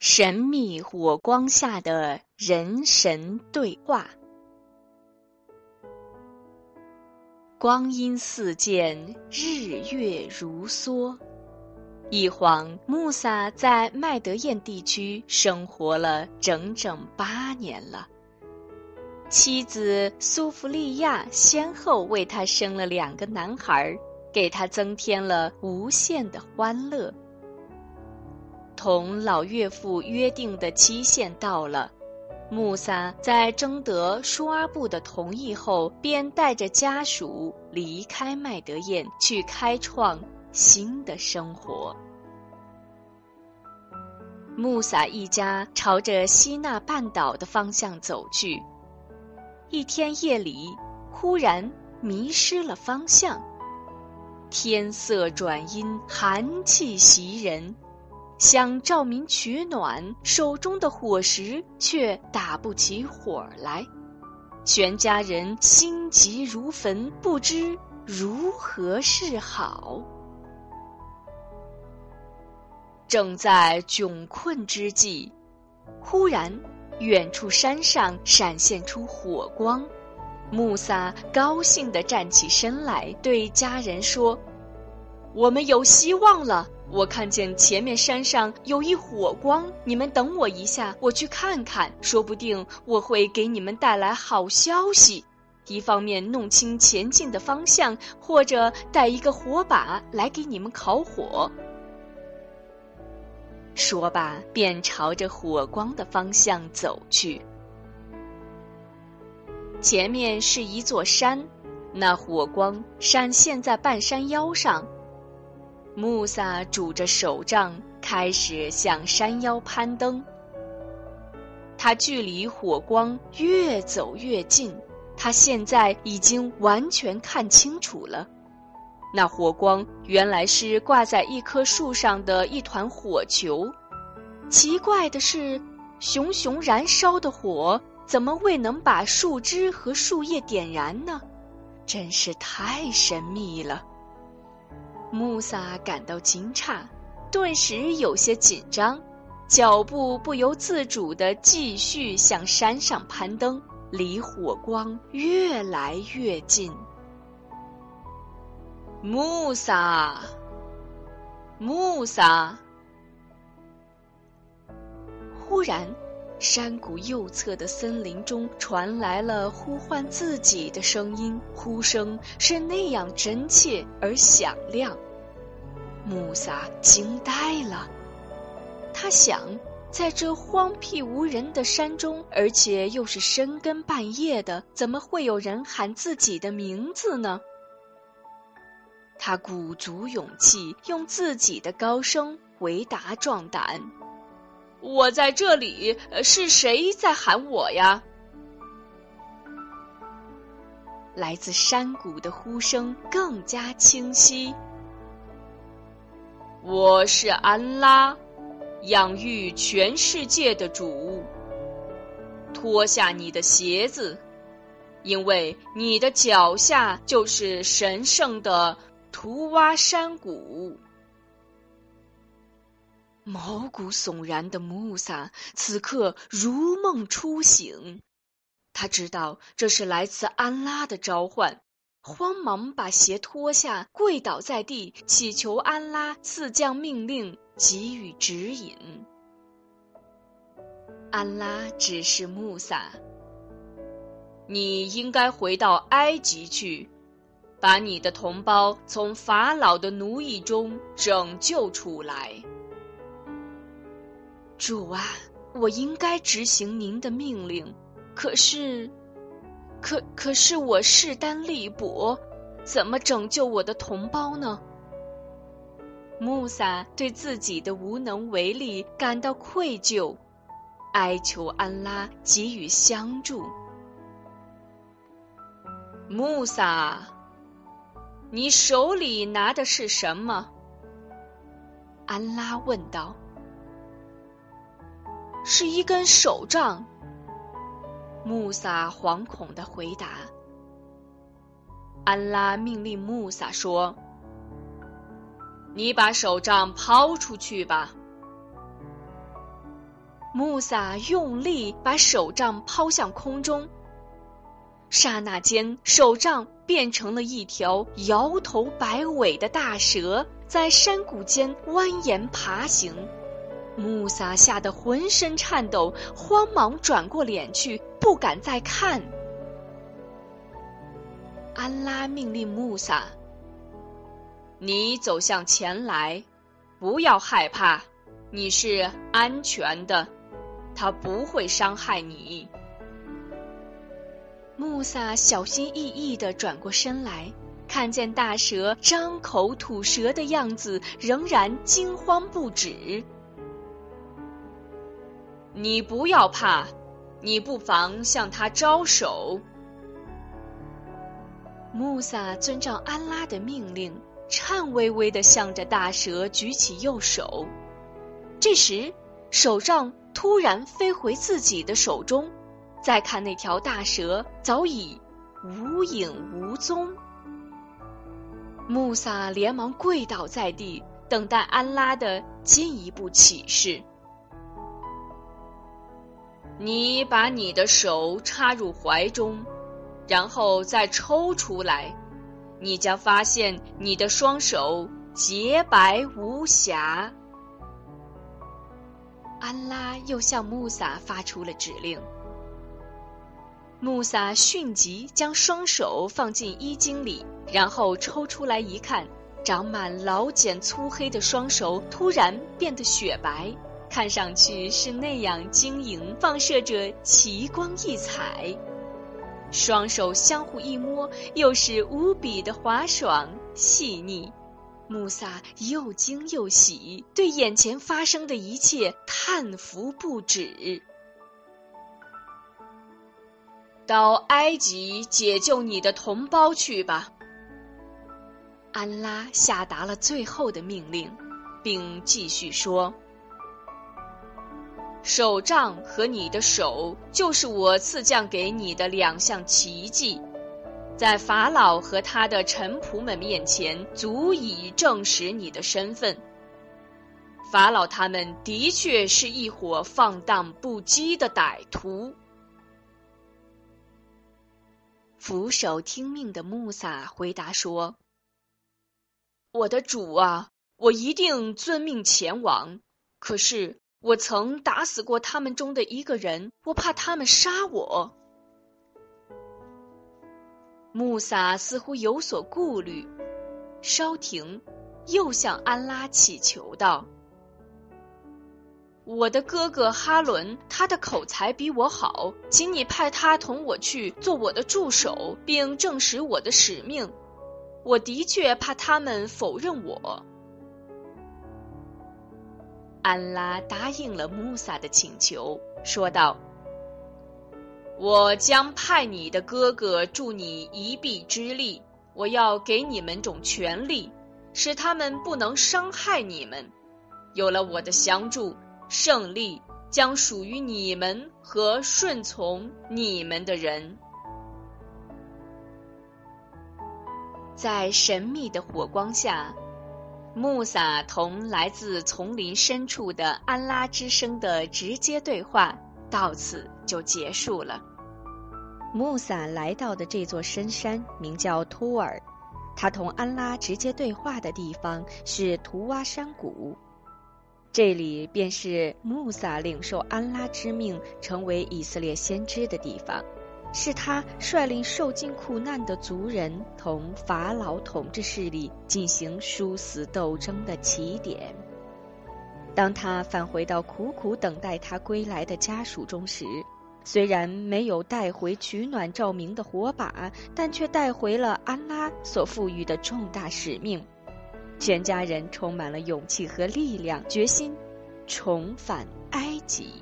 神秘火光下的人神对话。光阴似箭，日月如梭。一晃，穆萨在麦德燕地区生活了整整八年了。妻子苏弗利亚先后为他生了两个男孩，给他增添了无限的欢乐。同老岳父约定的期限到了，穆萨在征得舒阿布的同意后，便带着家属离开麦德燕，去开创新的生活。穆萨一家朝着西纳半岛的方向走去。一天夜里，忽然迷失了方向，天色转阴，寒气袭人。想照明取暖，手中的火石却打不起火来，全家人心急如焚，不知如何是好。正在窘困之际，忽然远处山上闪现出火光，穆萨高兴地站起身来，对家人说：“我们有希望了。”我看见前面山上有一火光，你们等我一下，我去看看，说不定我会给你们带来好消息。一方面弄清前进的方向，或者带一个火把来给你们烤火。说罢，便朝着火光的方向走去。前面是一座山，那火光闪现在半山腰上。穆萨拄着手杖，开始向山腰攀登。他距离火光越走越近，他现在已经完全看清楚了。那火光原来是挂在一棵树上的一团火球。奇怪的是，熊熊燃烧的火怎么未能把树枝和树叶点燃呢？真是太神秘了。穆萨感到惊诧，顿时有些紧张，脚步不由自主地继续向山上攀登，离火光越来越近。穆萨，穆萨！忽然，山谷右侧的森林中传来了呼唤自己的声音，呼声是那样真切而响亮。穆萨惊呆了，他想，在这荒僻无人的山中，而且又是深更半夜的，怎么会有人喊自己的名字呢？他鼓足勇气，用自己的高声回答壮胆：“我在这里，是谁在喊我呀？”来自山谷的呼声更加清晰。我是安拉，养育全世界的主。脱下你的鞋子，因为你的脚下就是神圣的图瓦山谷。毛骨悚然的穆萨此刻如梦初醒，他知道这是来自安拉的召唤。慌忙把鞋脱下，跪倒在地，祈求安拉赐降命令，给予指引。安拉指示穆萨：“你应该回到埃及去，把你的同胞从法老的奴役中拯救出来。”主啊，我应该执行您的命令，可是。可可是我势单力薄，怎么拯救我的同胞呢？穆萨对自己的无能为力感到愧疚，哀求安拉给予相助。穆萨，你手里拿的是什么？安拉问道。是一根手杖。穆萨惶恐的回答：“安拉命令穆萨说：‘你把手杖抛出去吧。’”穆萨用力把手杖抛向空中，刹那间，手杖变成了一条摇头摆尾的大蛇，在山谷间蜿蜒爬行。穆萨吓得浑身颤抖，慌忙转过脸去，不敢再看。安拉命令穆萨：“你走向前来，不要害怕，你是安全的，他不会伤害你。”穆萨小心翼翼地转过身来，看见大蛇张口吐舌的样子，仍然惊慌不止。你不要怕，你不妨向他招手。穆萨遵照安拉的命令，颤巍巍地向着大蛇举起右手。这时，手杖突然飞回自己的手中，再看那条大蛇早已无影无踪。穆萨连忙跪倒在地，等待安拉的进一步启示。你把你的手插入怀中，然后再抽出来，你将发现你的双手洁白无瑕。安拉又向穆萨发出了指令。穆萨迅即将双手放进衣襟里，然后抽出来一看，长满老茧粗黑的双手突然变得雪白。看上去是那样晶莹，放射着奇光异彩。双手相互一摸，又是无比的滑爽细腻。穆萨又惊又喜，对眼前发生的一切叹服不止。到埃及解救你的同胞去吧。安拉下达了最后的命令，并继续说。手杖和你的手，就是我赐降给你的两项奇迹，在法老和他的臣仆们面前，足以证实你的身份。法老他们的确是一伙放荡不羁的歹徒。俯首听命的穆萨回答说：“我的主啊，我一定遵命前往。可是。”我曾打死过他们中的一个人，我怕他们杀我。穆萨似乎有所顾虑，稍停，又向安拉祈求道：“我的哥哥哈伦，他的口才比我好，请你派他同我去做我的助手，并证实我的使命。我的确怕他们否认我。”安拉答应了穆萨的请求，说道：“我将派你的哥哥助你一臂之力，我要给你们种权力，使他们不能伤害你们。有了我的相助，胜利将属于你们和顺从你们的人。”在神秘的火光下。穆萨同来自丛林深处的安拉之声的直接对话到此就结束了。穆萨来到的这座深山名叫托尔，他同安拉直接对话的地方是图瓦山谷，这里便是穆萨领受安拉之命成为以色列先知的地方。是他率领受尽苦难的族人同法老统治势力进行殊死斗争的起点。当他返回到苦苦等待他归来的家属中时，虽然没有带回取暖照明的火把，但却带回了安拉所赋予的重大使命。全家人充满了勇气和力量，决心重返埃及。